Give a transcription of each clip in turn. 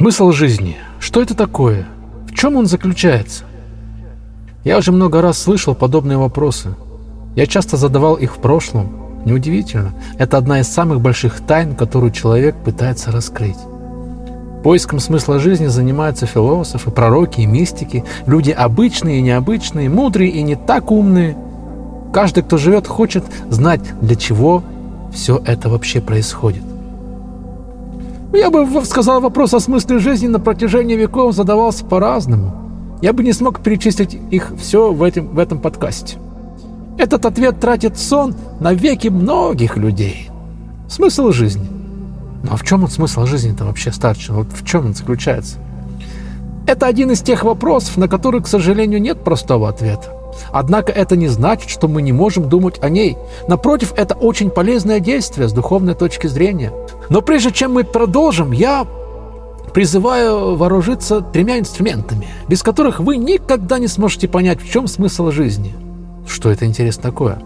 Смысл жизни. Что это такое? В чем он заключается? Я уже много раз слышал подобные вопросы. Я часто задавал их в прошлом. Неудивительно. Это одна из самых больших тайн, которую человек пытается раскрыть. Поиском смысла жизни занимаются философы, пророки и мистики, люди обычные и необычные, мудрые и не так умные. Каждый, кто живет, хочет знать, для чего все это вообще происходит. Я бы сказал, вопрос о смысле жизни на протяжении веков задавался по-разному. Я бы не смог перечислить их все в этом, в этом подкасте. Этот ответ тратит сон на веки многих людей. Смысл жизни – ну а в чем он смысл жизни-то вообще, старший? Вот в чем он заключается? Это один из тех вопросов, на которые, к сожалению, нет простого ответа. Однако это не значит, что мы не можем думать о ней. Напротив, это очень полезное действие с духовной точки зрения. Но прежде чем мы продолжим, я призываю вооружиться тремя инструментами, без которых вы никогда не сможете понять, в чем смысл жизни. Что это интересно такое?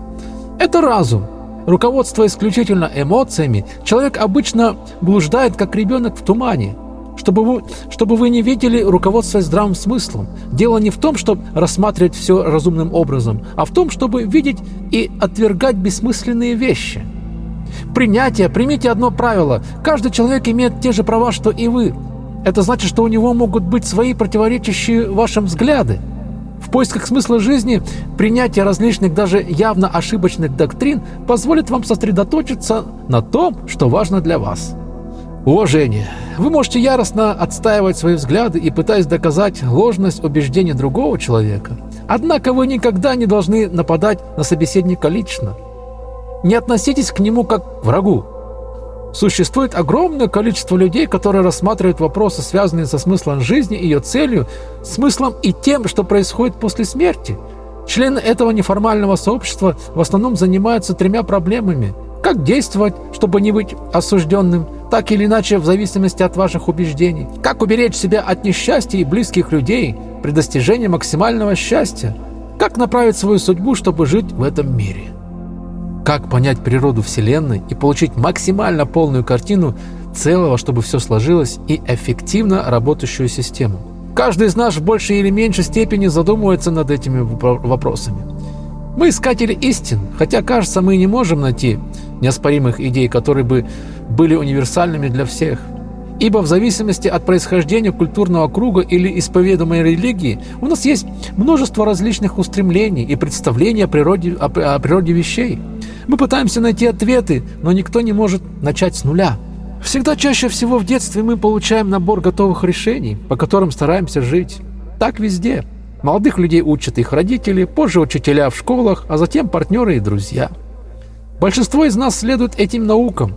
Это разум, Руководство исключительно эмоциями, человек обычно блуждает, как ребенок в тумане. Чтобы вы, чтобы вы не видели, руководствуясь здравым смыслом. Дело не в том, чтобы рассматривать все разумным образом, а в том, чтобы видеть и отвергать бессмысленные вещи. Принятие. Примите одно правило. Каждый человек имеет те же права, что и вы. Это значит, что у него могут быть свои противоречащие вашим взгляды. В поисках смысла жизни принятие различных, даже явно ошибочных доктрин позволит вам сосредоточиться на том, что важно для вас. Уважение. Вы можете яростно отстаивать свои взгляды и пытаясь доказать ложность убеждения другого человека. Однако вы никогда не должны нападать на собеседника лично. Не относитесь к нему как к врагу. Существует огромное количество людей, которые рассматривают вопросы, связанные со смыслом жизни, ее целью, смыслом и тем, что происходит после смерти. Члены этого неформального сообщества в основном занимаются тремя проблемами. Как действовать, чтобы не быть осужденным, так или иначе в зависимости от ваших убеждений. Как уберечь себя от несчастья и близких людей при достижении максимального счастья. Как направить свою судьбу, чтобы жить в этом мире. Как понять природу Вселенной и получить максимально полную картину целого, чтобы все сложилось, и эффективно работающую систему. Каждый из нас в большей или меньшей степени задумывается над этими вопросами. Мы искатели истин, хотя, кажется, мы не можем найти неоспоримых идей, которые бы были универсальными для всех. Ибо в зависимости от происхождения культурного круга или исповедуемой религии у нас есть множество различных устремлений и представлений о природе, о, о природе вещей – мы пытаемся найти ответы, но никто не может начать с нуля. Всегда чаще всего в детстве мы получаем набор готовых решений, по которым стараемся жить. Так везде. Молодых людей учат их родители, позже учителя в школах, а затем партнеры и друзья. Большинство из нас следует этим наукам.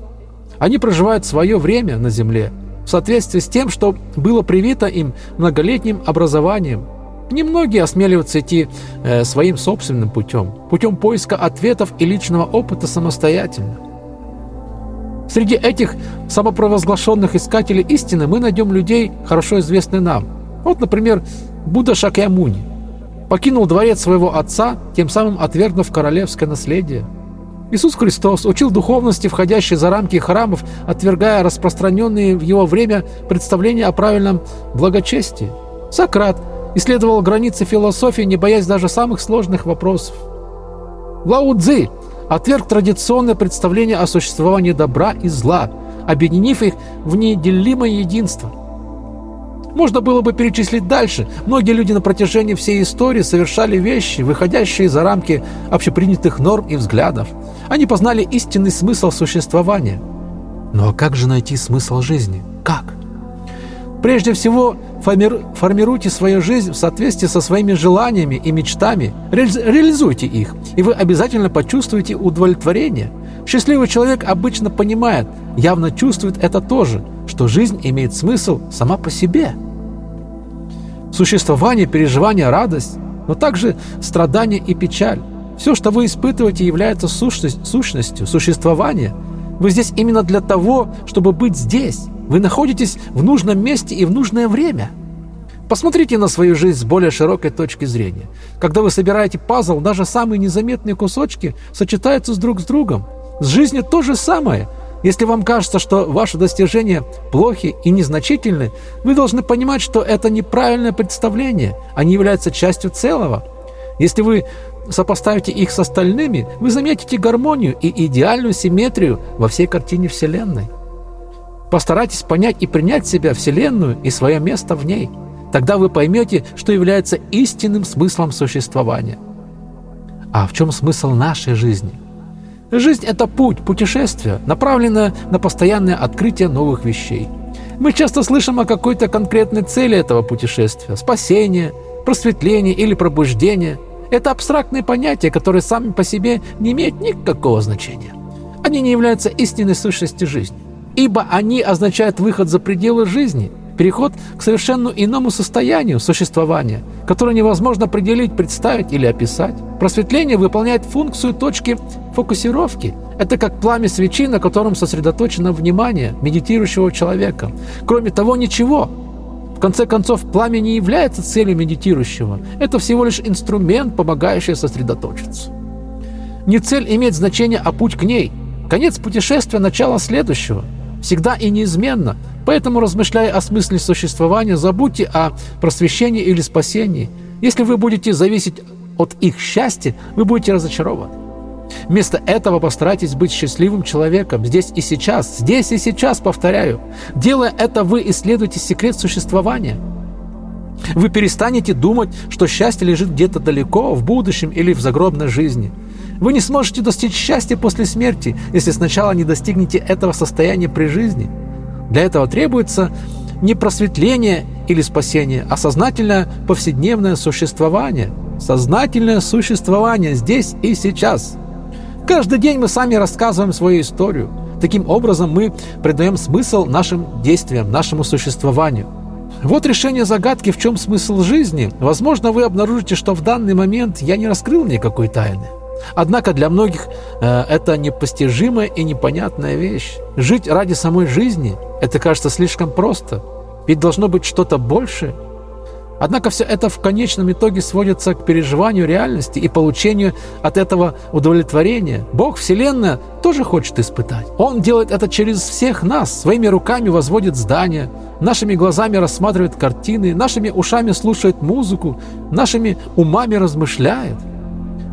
Они проживают свое время на Земле в соответствии с тем, что было привито им многолетним образованием – Немногие осмеливаются идти э, своим собственным путем, путем поиска ответов и личного опыта самостоятельно. Среди этих самопровозглашенных искателей истины мы найдем людей, хорошо известных нам. Вот, например, Будда Шакьямуни. Покинул дворец своего отца, тем самым отвергнув королевское наследие. Иисус Христос учил духовности, входящей за рамки храмов, отвергая распространенные в его время представления о правильном благочестии. Сократ – исследовал границы философии, не боясь даже самых сложных вопросов. Лао Цзи отверг традиционное представление о существовании добра и зла, объединив их в неделимое единство. Можно было бы перечислить дальше. Многие люди на протяжении всей истории совершали вещи, выходящие за рамки общепринятых норм и взглядов. Они познали истинный смысл существования. Но как же найти смысл жизни? Как? Прежде всего, формируйте свою жизнь в соответствии со своими желаниями и мечтами. реализуйте их, и вы обязательно почувствуете удовлетворение. Счастливый человек обычно понимает, явно чувствует это тоже, что жизнь имеет смысл сама по себе. Существование, переживание, радость, но также страдание и печаль. Все, что вы испытываете, является сущность, сущностью, существования. Вы здесь именно для того, чтобы быть здесь. Вы находитесь в нужном месте и в нужное время. Посмотрите на свою жизнь с более широкой точки зрения. Когда вы собираете пазл, даже самые незаметные кусочки сочетаются с друг с другом. С жизнью то же самое. Если вам кажется, что ваши достижения плохи и незначительны, вы должны понимать, что это неправильное представление. Они являются частью целого. Если вы сопоставите их с остальными, вы заметите гармонию и идеальную симметрию во всей картине Вселенной. Постарайтесь понять и принять себя, Вселенную и свое место в ней. Тогда вы поймете, что является истинным смыслом существования. А в чем смысл нашей жизни? Жизнь – это путь, путешествие, направленное на постоянное открытие новых вещей. Мы часто слышим о какой-то конкретной цели этого путешествия – спасение, просветление или пробуждение. Это абстрактные понятия, которые сами по себе не имеют никакого значения. Они не являются истинной сущностью жизни ибо они означают выход за пределы жизни, переход к совершенно иному состоянию существования, которое невозможно определить, представить или описать. Просветление выполняет функцию точки фокусировки. Это как пламя свечи, на котором сосредоточено внимание медитирующего человека. Кроме того, ничего. В конце концов, пламя не является целью медитирующего. Это всего лишь инструмент, помогающий сосредоточиться. Не цель имеет значение, а путь к ней. Конец путешествия – начало следующего – всегда и неизменно. Поэтому, размышляя о смысле существования, забудьте о просвещении или спасении. Если вы будете зависеть от их счастья, вы будете разочарованы. Вместо этого постарайтесь быть счастливым человеком здесь и сейчас. Здесь и сейчас, повторяю. Делая это, вы исследуете секрет существования. Вы перестанете думать, что счастье лежит где-то далеко, в будущем или в загробной жизни – вы не сможете достичь счастья после смерти, если сначала не достигнете этого состояния при жизни. Для этого требуется не просветление или спасение, а сознательное повседневное существование. Сознательное существование здесь и сейчас. Каждый день мы сами рассказываем свою историю. Таким образом мы придаем смысл нашим действиям, нашему существованию. Вот решение загадки, в чем смысл жизни. Возможно, вы обнаружите, что в данный момент я не раскрыл никакой тайны. Однако для многих э, это непостижимая и непонятная вещь. Жить ради самой жизни – это кажется слишком просто. Ведь должно быть что-то большее. Однако все это в конечном итоге сводится к переживанию реальности и получению от этого удовлетворения. Бог, Вселенная, тоже хочет испытать. Он делает это через всех нас, своими руками возводит здания, нашими глазами рассматривает картины, нашими ушами слушает музыку, нашими умами размышляет.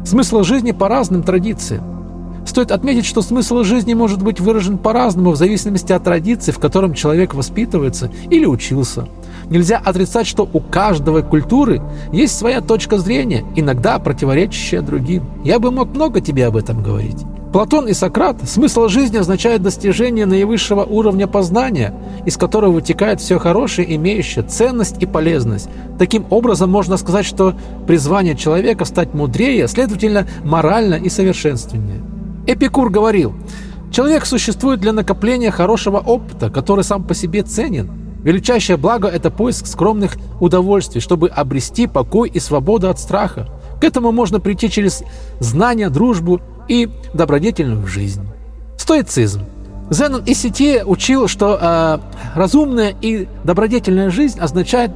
Смысл жизни по разным традициям. Стоит отметить, что смысл жизни может быть выражен по-разному в зависимости от традиции, в котором человек воспитывается или учился. Нельзя отрицать, что у каждой культуры есть своя точка зрения, иногда противоречащая другим. Я бы мог много тебе об этом говорить. Платон и Сократ смысл жизни означает достижение наивысшего уровня познания, из которого вытекает все хорошее, имеющее ценность и полезность. Таким образом, можно сказать, что призвание человека стать мудрее, следовательно, морально и совершенственнее. Эпикур говорил, человек существует для накопления хорошего опыта, который сам по себе ценен. Величайшее благо – это поиск скромных удовольствий, чтобы обрести покой и свободу от страха. К этому можно прийти через знания, дружбу и добродетельную жизнь. Стоицизм. Зенон из Сети учил, что э, разумная и добродетельная жизнь означает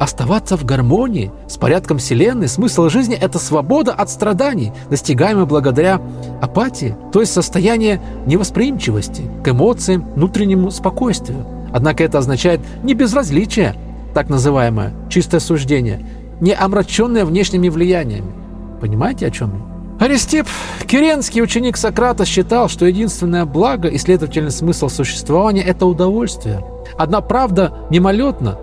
оставаться в гармонии с порядком Вселенной. Смысл жизни – это свобода от страданий, достигаемая благодаря апатии, то есть состояние невосприимчивости к эмоциям, внутреннему спокойствию. Однако это означает не безразличие, так называемое чистое суждение, не омраченное внешними влияниями. Понимаете, о чем я? Аристип, Киренский ученик Сократа, считал, что единственное благо и, следовательно, смысл существования – это удовольствие. Одна правда мимолетна,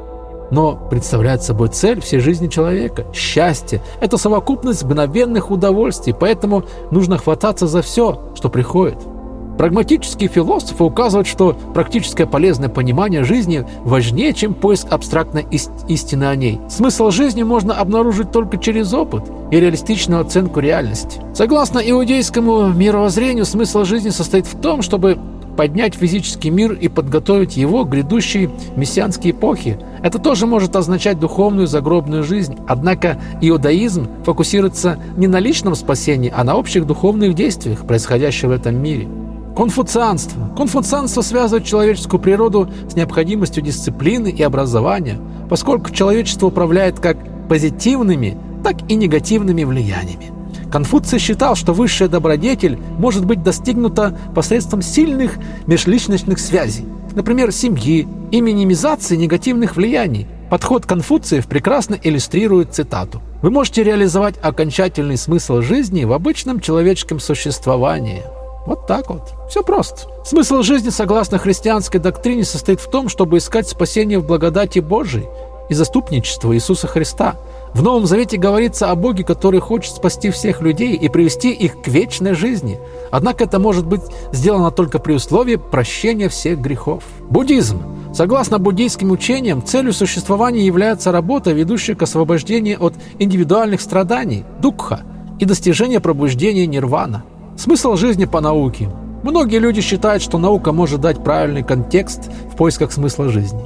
но представляет собой цель всей жизни человека. Счастье – это совокупность мгновенных удовольствий, поэтому нужно хвататься за все, что приходит – Прагматические философы указывают, что практическое полезное понимание жизни важнее, чем поиск абстрактной истины о ней. Смысл жизни можно обнаружить только через опыт и реалистичную оценку реальности. Согласно иудейскому мировоззрению, смысл жизни состоит в том, чтобы поднять физический мир и подготовить его к грядущей мессианской эпохе. Это тоже может означать духовную загробную жизнь. Однако иудаизм фокусируется не на личном спасении, а на общих духовных действиях, происходящих в этом мире. Конфуцианство. Конфуцианство связывает человеческую природу с необходимостью дисциплины и образования, поскольку человечество управляет как позитивными, так и негативными влияниями. Конфуций считал, что высшая добродетель может быть достигнута посредством сильных межличностных связей, например, семьи и минимизации негативных влияний. Подход Конфуциев прекрасно иллюстрирует цитату. Вы можете реализовать окончательный смысл жизни в обычном человеческом существовании. Вот так вот. Все просто. Смысл жизни, согласно христианской доктрине, состоит в том, чтобы искать спасение в благодати Божией и заступничество Иисуса Христа – в Новом Завете говорится о Боге, который хочет спасти всех людей и привести их к вечной жизни. Однако это может быть сделано только при условии прощения всех грехов. Буддизм. Согласно буддийским учениям, целью существования является работа, ведущая к освобождению от индивидуальных страданий, дукха, и достижения пробуждения нирвана. Смысл жизни по науке. Многие люди считают, что наука может дать правильный контекст в поисках смысла жизни.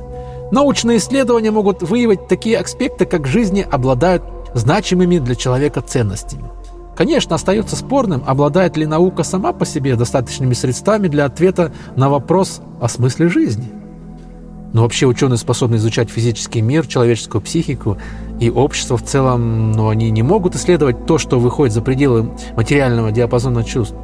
Научные исследования могут выявить такие аспекты, как жизни обладают значимыми для человека ценностями. Конечно, остается спорным, обладает ли наука сама по себе достаточными средствами для ответа на вопрос о смысле жизни. Но вообще ученые способны изучать физический мир, человеческую психику и общество в целом, но они не могут исследовать то, что выходит за пределы материального диапазона чувств.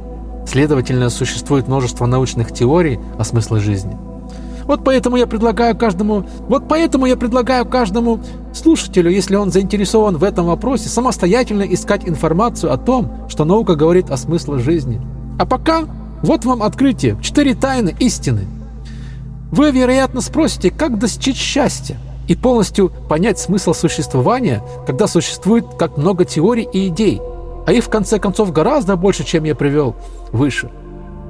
Следовательно, существует множество научных теорий о смысле жизни – вот поэтому я предлагаю каждому, вот поэтому я предлагаю каждому слушателю, если он заинтересован в этом вопросе, самостоятельно искать информацию о том, что наука говорит о смысле жизни. А пока вот вам открытие, четыре тайны истины. Вы, вероятно, спросите, как достичь счастья и полностью понять смысл существования, когда существует как много теорий и идей, а их в конце концов гораздо больше, чем я привел выше.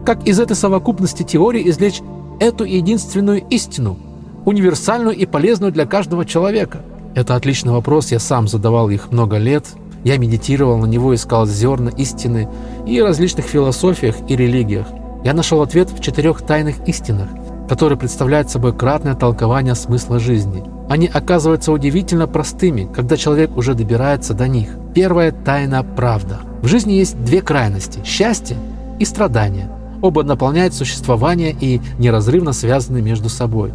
Как из этой совокупности теорий извлечь эту единственную истину, универсальную и полезную для каждого человека? Это отличный вопрос, я сам задавал их много лет. Я медитировал на него, искал зерна истины и различных философиях и религиях. Я нашел ответ в четырех тайных истинах, которые представляют собой кратное толкование смысла жизни. Они оказываются удивительно простыми, когда человек уже добирается до них. Первая тайна – правда. В жизни есть две крайности – счастье и страдание – Оба наполняют существование и неразрывно связаны между собой.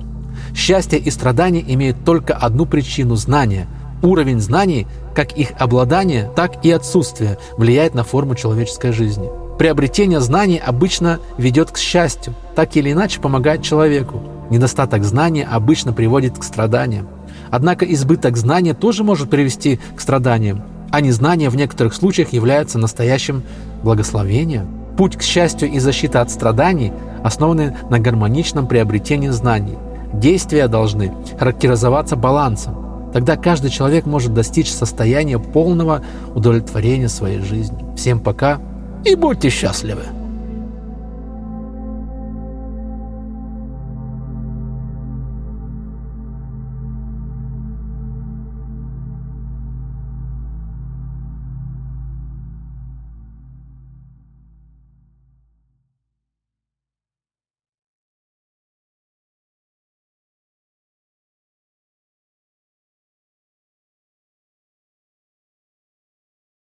Счастье и страдания имеют только одну причину – знания. Уровень знаний, как их обладание, так и отсутствие, влияет на форму человеческой жизни. Приобретение знаний обычно ведет к счастью, так или иначе помогает человеку. Недостаток знания обычно приводит к страданиям. Однако избыток знания тоже может привести к страданиям, а незнание в некоторых случаях является настоящим благословением. Путь к счастью и защита от страданий основаны на гармоничном приобретении знаний. Действия должны характеризоваться балансом. Тогда каждый человек может достичь состояния полного удовлетворения своей жизни. Всем пока и будьте счастливы!